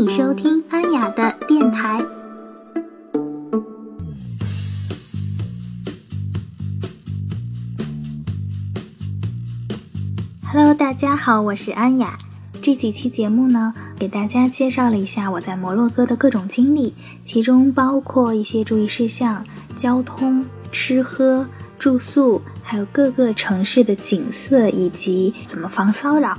你收听安雅的电台。Hello，大家好，我是安雅。这几期节目呢，给大家介绍了一下我在摩洛哥的各种经历，其中包括一些注意事项、交通、吃喝、住宿，还有各个城市的景色以及怎么防骚扰。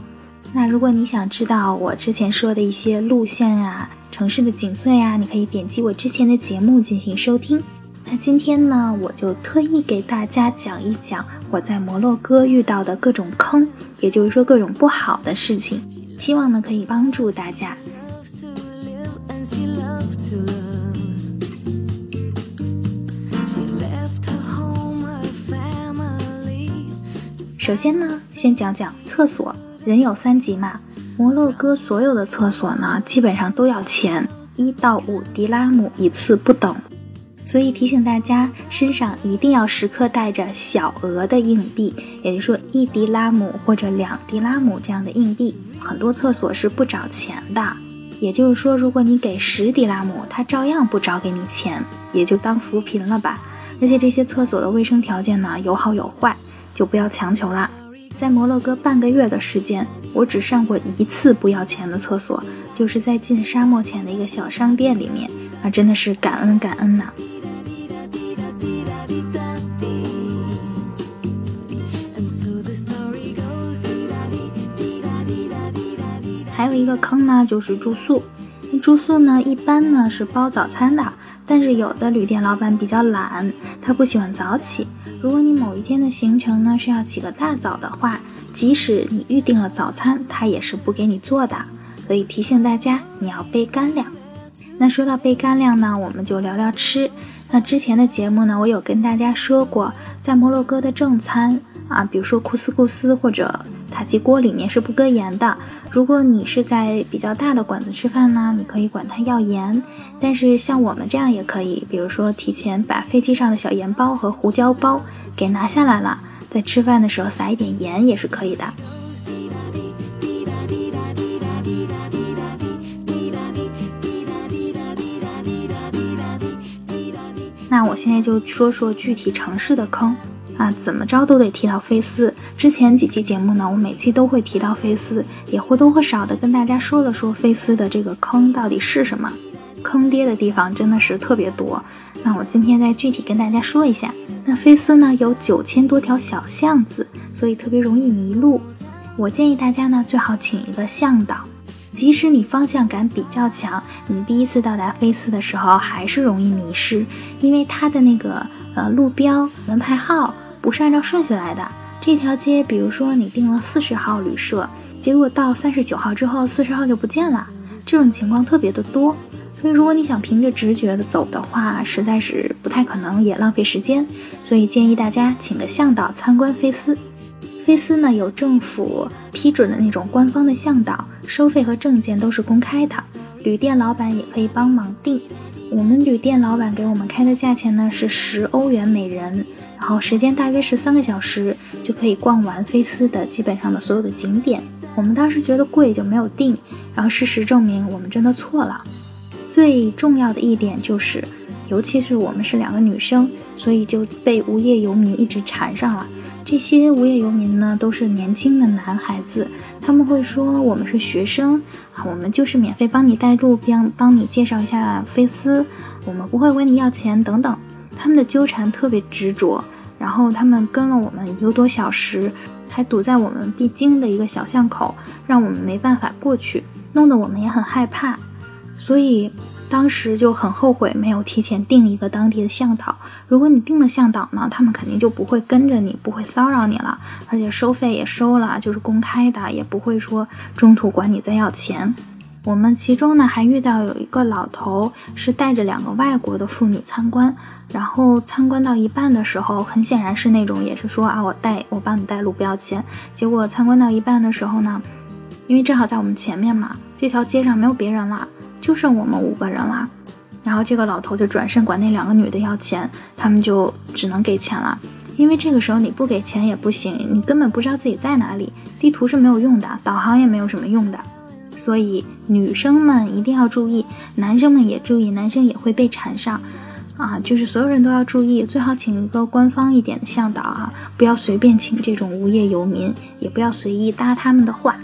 那如果你想知道我之前说的一些路线呀、城市的景色呀，你可以点击我之前的节目进行收听。那今天呢，我就特意给大家讲一讲我在摩洛哥遇到的各种坑，也就是说各种不好的事情，希望呢可以帮助大家。首先呢，先讲讲厕所。人有三急嘛，摩洛哥所有的厕所呢，基本上都要钱，一到五迪拉姆一次不等。所以提醒大家，身上一定要时刻带着小额的硬币，也就是说一迪拉姆或者两迪拉姆这样的硬币。很多厕所是不找钱的，也就是说，如果你给十迪拉姆，他照样不找给你钱，也就当扶贫了吧。而且这些厕所的卫生条件呢，有好有坏，就不要强求啦。在摩洛哥半个月的时间，我只上过一次不要钱的厕所，就是在进沙漠前的一个小商店里面，啊，真的是感恩感恩呐。还有一个坑呢，就是住宿。住宿呢，一般呢是包早餐的，但是有的旅店老板比较懒，他不喜欢早起。如果你某一天的行程呢是要起个大早的话，即使你预定了早餐，他也是不给你做的。所以提醒大家，你要备干粮。那说到备干粮呢，我们就聊聊吃。那之前的节目呢，我有跟大家说过，在摩洛哥的正餐啊，比如说库斯库斯或者塔吉锅里面是不搁盐的。如果你是在比较大的馆子吃饭呢，你可以管他要盐，但是像我们这样也可以，比如说提前把飞机上的小盐包和胡椒包给拿下来了，在吃饭的时候撒一点盐也是可以的。那我现在就说说具体城市的坑。啊，怎么着都得提到菲斯。之前几期节目呢，我每期都会提到菲斯，也或多或少的跟大家说了说菲斯的这个坑到底是什么。坑爹的地方真的是特别多。那我今天再具体跟大家说一下。那菲斯呢有九千多条小巷子，所以特别容易迷路。我建议大家呢最好请一个向导，即使你方向感比较强，你第一次到达菲斯的时候还是容易迷失，因为它的那个呃路标、门牌号。不是按照顺序来的。这条街，比如说你订了四十号旅社，结果到三十九号之后，四十号就不见了。这种情况特别的多。所以，如果你想凭着直觉的走的话，实在是不太可能，也浪费时间。所以建议大家请个向导参观菲斯。菲斯呢有政府批准的那种官方的向导，收费和证件都是公开的。旅店老板也可以帮忙订。我们旅店老板给我们开的价钱呢是十欧元每人。然后时间大约是三个小时，就可以逛完菲斯的基本上的所有的景点。我们当时觉得贵就没有订，然后事实证明我们真的错了。最重要的一点就是，尤其是我们是两个女生，所以就被无业游民一直缠上了。这些无业游民呢，都是年轻的男孩子，他们会说我们是学生啊，我们就是免费帮你带路，帮帮你介绍一下菲斯，我们不会问你要钱等等。他们的纠缠特别执着，然后他们跟了我们一个多小时，还堵在我们必经的一个小巷口，让我们没办法过去，弄得我们也很害怕，所以当时就很后悔没有提前订一个当地的向导。如果你订了向导呢，他们肯定就不会跟着你，不会骚扰你了，而且收费也收了，就是公开的，也不会说中途管你再要钱。我们其中呢还遇到有一个老头是带着两个外国的妇女参观，然后参观到一半的时候，很显然是那种也是说啊我带我帮你带路不要钱。结果参观到一半的时候呢，因为正好在我们前面嘛，这条街上没有别人了，就剩我们五个人了。然后这个老头就转身管那两个女的要钱，他们就只能给钱了，因为这个时候你不给钱也不行，你根本不知道自己在哪里，地图是没有用的，导航也没有什么用的。所以女生们一定要注意，男生们也注意，男生也会被缠上。啊，就是所有人都要注意，最好请一个官方一点的向导啊，不要随便请这种无业游民，也不要随意搭他们的话。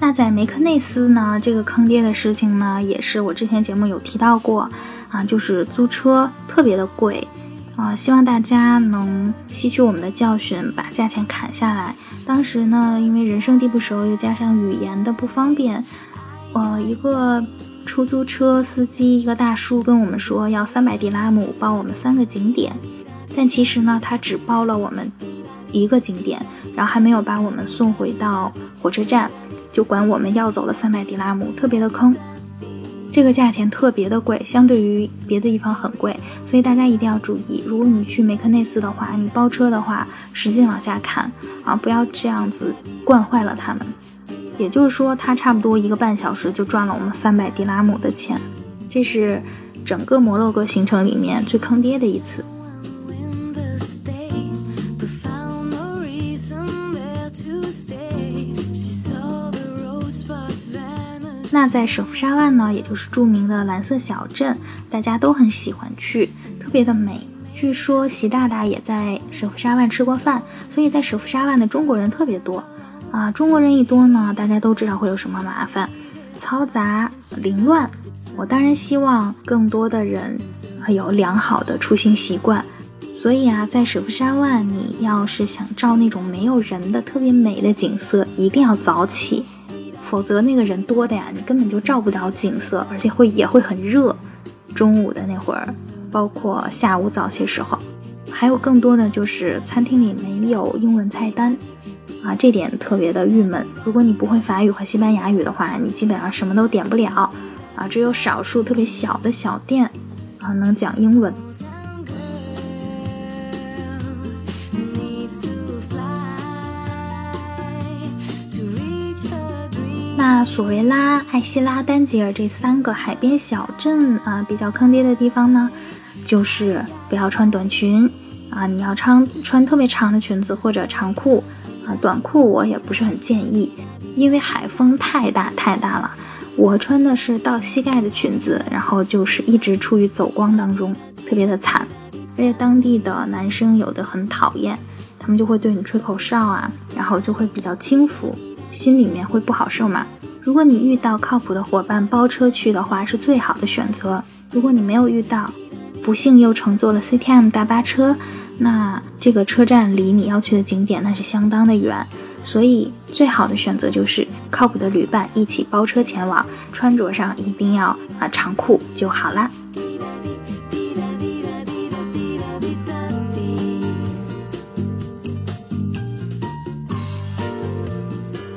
那在梅克内斯呢，这个坑爹的事情呢，也是我之前节目有提到过啊，就是租车特别的贵。啊，希望大家能吸取我们的教训，把价钱砍下来。当时呢，因为人生地不熟，又加上语言的不方便，呃，一个出租车司机，一个大叔跟我们说要三百迪拉姆包我们三个景点，但其实呢，他只包了我们一个景点，然后还没有把我们送回到火车站，就管我们要走了三百迪拉姆，特别的坑。这个价钱特别的贵，相对于别的地方很贵，所以大家一定要注意。如果你去梅克内斯的话，你包车的话，使劲往下看啊，不要这样子惯坏了他们。也就是说，他差不多一个半小时就赚了我们三百迪拉姆的钱，这是整个摩洛哥行程里面最坑爹的一次。那在舍夫沙万呢，也就是著名的蓝色小镇，大家都很喜欢去，特别的美。据说习大大也在舍夫沙万吃过饭，所以在舍夫沙万的中国人特别多啊。中国人一多呢，大家都知道会有什么麻烦，嘈杂凌乱。我当然希望更多的人有良好的出行习惯，所以啊，在舍夫沙万，你要是想照那种没有人的特别美的景色，一定要早起。否则那个人多的呀，你根本就照不到景色，而且会也会很热。中午的那会儿，包括下午早些时候，还有更多的就是餐厅里没有英文菜单，啊，这点特别的郁闷。如果你不会法语和西班牙语的话，你基本上什么都点不了，啊，只有少数特别小的小店，啊，能讲英文。索维拉、艾希拉、丹吉尔这三个海边小镇啊，比较坑爹的地方呢，就是不要穿短裙啊，你要穿穿特别长的裙子或者长裤啊，短裤我也不是很建议，因为海风太大太大了。我穿的是到膝盖的裙子，然后就是一直处于走光当中，特别的惨。而且当地的男生有的很讨厌，他们就会对你吹口哨啊，然后就会比较轻浮。心里面会不好受嘛？如果你遇到靠谱的伙伴包车去的话，是最好的选择。如果你没有遇到，不幸又乘坐了 CTM 大巴车，那这个车站离你要去的景点那是相当的远。所以最好的选择就是靠谱的旅伴一起包车前往，穿着上一定要啊长裤就好啦。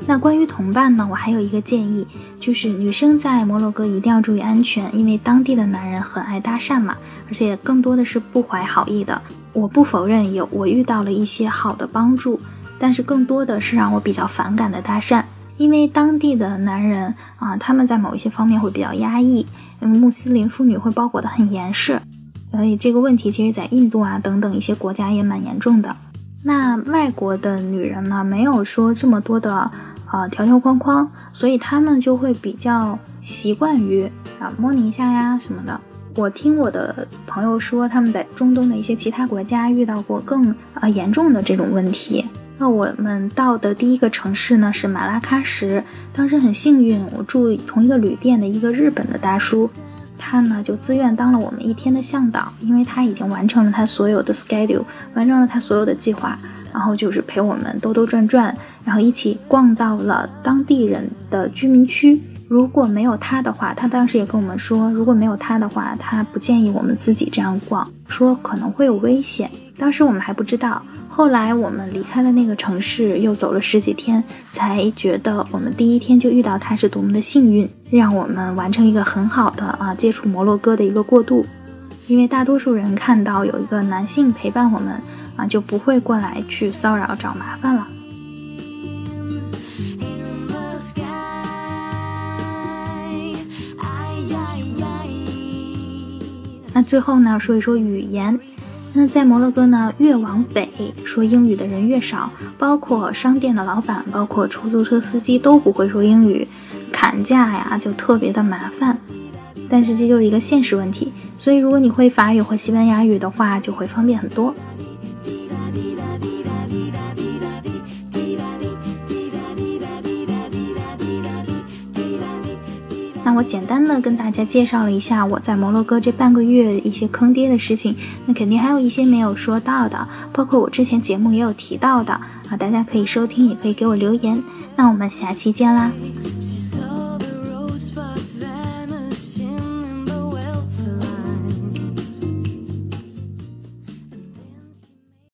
那关于同伴呢？我还有一个建议，就是女生在摩洛哥一定要注意安全，因为当地的男人很爱搭讪嘛，而且更多的是不怀好意的。我不否认有我遇到了一些好的帮助，但是更多的是让我比较反感的搭讪，因为当地的男人啊，他们在某一些方面会比较压抑，嗯，穆斯林妇女会包裹得很严实，所以这个问题其实在印度啊等等一些国家也蛮严重的。那外国的女人呢，没有说这么多的。啊，条条框框，所以他们就会比较习惯于啊摸你一下呀什么的。我听我的朋友说，他们在中东的一些其他国家遇到过更啊严重的这种问题。那我们到的第一个城市呢是马拉喀什，当时很幸运，我住同一个旅店的一个日本的大叔，他呢就自愿当了我们一天的向导，因为他已经完成了他所有的 schedule，完成了他所有的计划。然后就是陪我们兜兜转转，然后一起逛到了当地人的居民区。如果没有他的话，他当时也跟我们说，如果没有他的话，他不建议我们自己这样逛，说可能会有危险。当时我们还不知道，后来我们离开了那个城市，又走了十几天，才觉得我们第一天就遇到他是多么的幸运，让我们完成一个很好的啊接触摩洛哥的一个过渡。因为大多数人看到有一个男性陪伴我们。啊，就不会过来去骚扰找麻烦了。那最后呢，说一说语言。那在摩洛哥呢，越往北说英语的人越少，包括商店的老板，包括出租车司机都不会说英语，砍价呀就特别的麻烦。但是这就是一个现实问题，所以如果你会法语或西班牙语的话，就会方便很多。那我简单的跟大家介绍了一下我在摩洛哥这半个月一些坑爹的事情，那肯定还有一些没有说到的，包括我之前节目也有提到的啊，大家可以收听，也可以给我留言。那我们下期见啦！